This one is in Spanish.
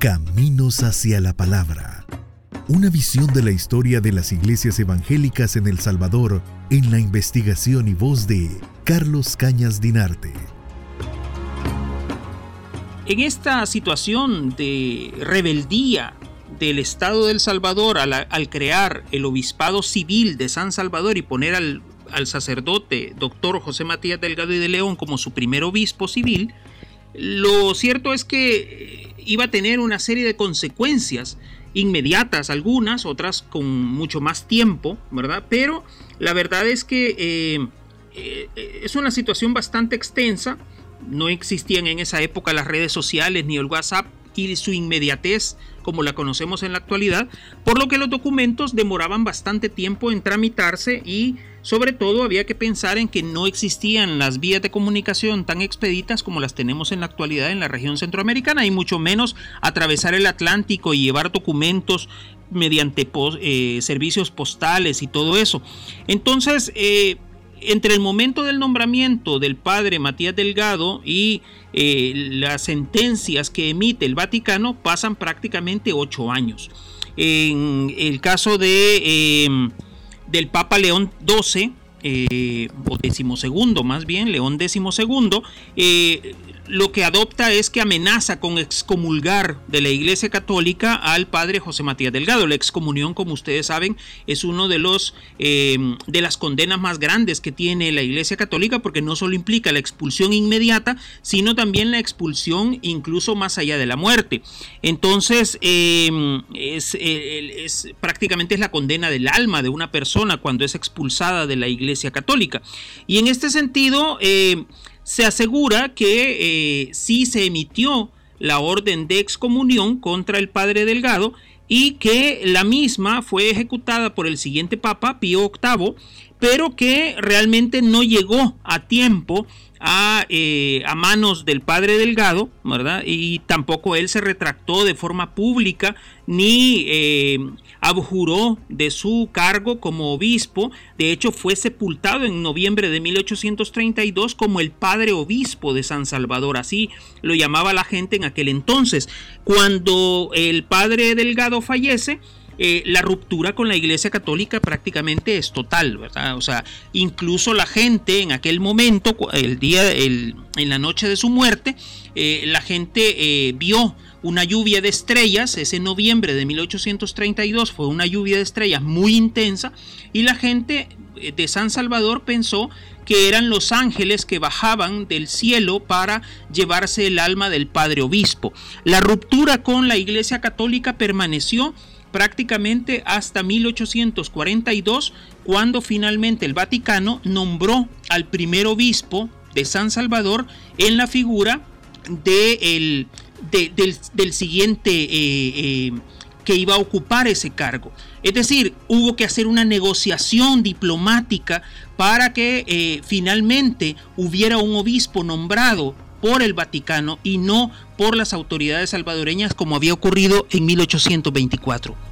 Caminos hacia la Palabra. Una visión de la historia de las iglesias evangélicas en El Salvador en la investigación y voz de Carlos Cañas Dinarte. En esta situación de rebeldía del Estado del Salvador al, crear el obispado civil de San Salvador y poner al, al sacerdote doctor José Matías Delgado y de León como su primer obispo civil, lo cierto es que iba a tener una serie de consecuencias inmediatas, algunas, otras con mucho más tiempo, ¿verdad? Pero la verdad es que eh, eh, es una situación bastante extensa. No existían en esa época las redes sociales ni el WhatsApp y su inmediatez como la conocemos en la actualidad, por lo que los documentos demoraban bastante tiempo en tramitarse y sobre todo había que pensar en que no existían las vías de comunicación tan expeditas como las tenemos en la actualidad en la región centroamericana y mucho menos atravesar el Atlántico y llevar documentos mediante eh, servicios postales y todo eso. Entonces, eh, entre el momento del nombramiento del padre Matías Delgado y eh, las sentencias que emite el Vaticano pasan prácticamente ocho años. En el caso de, del Papa León XII, eh, o decimosegundo más bien, León XII, eh, lo que adopta es que amenaza con excomulgar de la Iglesia Católica al padre José Matías Delgado. La excomunión, como ustedes saben, es uno de los em, de las condenas más grandes que tiene la Iglesia Católica, porque no solo implica la expulsión inmediata, sino también la expulsión incluso más allá de la muerte. Entonces, em, es, es, prácticamente es la condena del alma de una persona cuando es expulsada de la Iglesia Católica. Y en este sentido, em, se asegura que eh, sí se emitió la orden de excomunión contra el padre Delgado y que la misma fue ejecutada por el siguiente papa, Pío VIII, pero que realmente no llegó a tiempo a, eh, a, manos del padre Delgado, ¿verdad? Y tampoco él se retractó de forma pública ni eh, abjuró de su cargo como obispo. De hecho, fue sepultado en noviembre de 1832 como el padre obispo de San Salvador. Así lo llamaba la gente en aquel entonces. Cuando el padre Delgado fallece, eh, la ruptura con la Iglesia Católica prácticamente es total, ¿verdad? O sea, incluso la gente en aquel momento, el día, en la noche de su muerte, eh, la gente eh, vio una lluvia de estrellas, ese noviembre de 1832 fue una lluvia de estrellas muy intensa y la gente de San Salvador pensó que eran los ángeles que bajaban del cielo para llevarse el alma del padre obispo. La ruptura con la Iglesia Católica permaneció prácticamente hasta 1842, cuando finalmente el Vaticano nombró al primer obispo de San Salvador en la figura de el del, siguiente eh, eh, que iba a ocupar ese cargo. Es decir, hubo que hacer una negociación diplomática para que eh, finalmente hubiera un obispo nombrado por el Vaticano y no por las autoridades salvadoreñas como había ocurrido en 1824.